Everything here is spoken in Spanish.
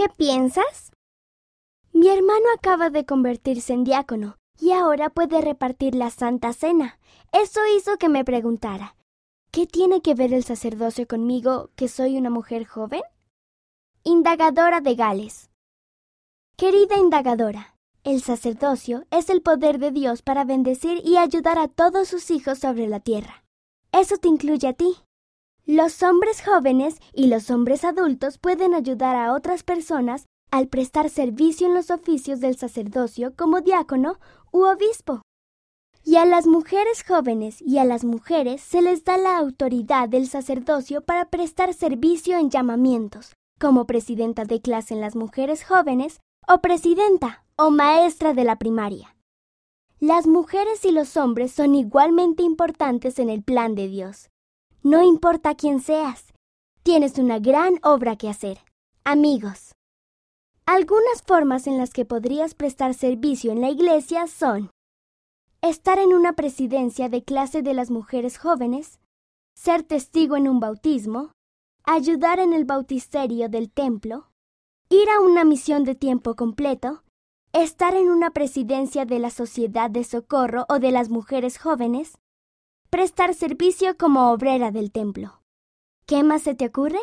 ¿Qué piensas? Mi hermano acaba de convertirse en diácono y ahora puede repartir la Santa Cena. Eso hizo que me preguntara, ¿qué tiene que ver el sacerdocio conmigo que soy una mujer joven? Indagadora de Gales. Querida indagadora, el sacerdocio es el poder de Dios para bendecir y ayudar a todos sus hijos sobre la tierra. Eso te incluye a ti. Los hombres jóvenes y los hombres adultos pueden ayudar a otras personas al prestar servicio en los oficios del sacerdocio como diácono u obispo. Y a las mujeres jóvenes y a las mujeres se les da la autoridad del sacerdocio para prestar servicio en llamamientos, como presidenta de clase en las mujeres jóvenes o presidenta o maestra de la primaria. Las mujeres y los hombres son igualmente importantes en el plan de Dios. No importa quién seas, tienes una gran obra que hacer. Amigos. Algunas formas en las que podrías prestar servicio en la iglesia son estar en una presidencia de clase de las mujeres jóvenes, ser testigo en un bautismo, ayudar en el bautisterio del templo, ir a una misión de tiempo completo, estar en una presidencia de la Sociedad de Socorro o de las Mujeres Jóvenes, prestar servicio como obrera del templo. ¿Qué más se te ocurre?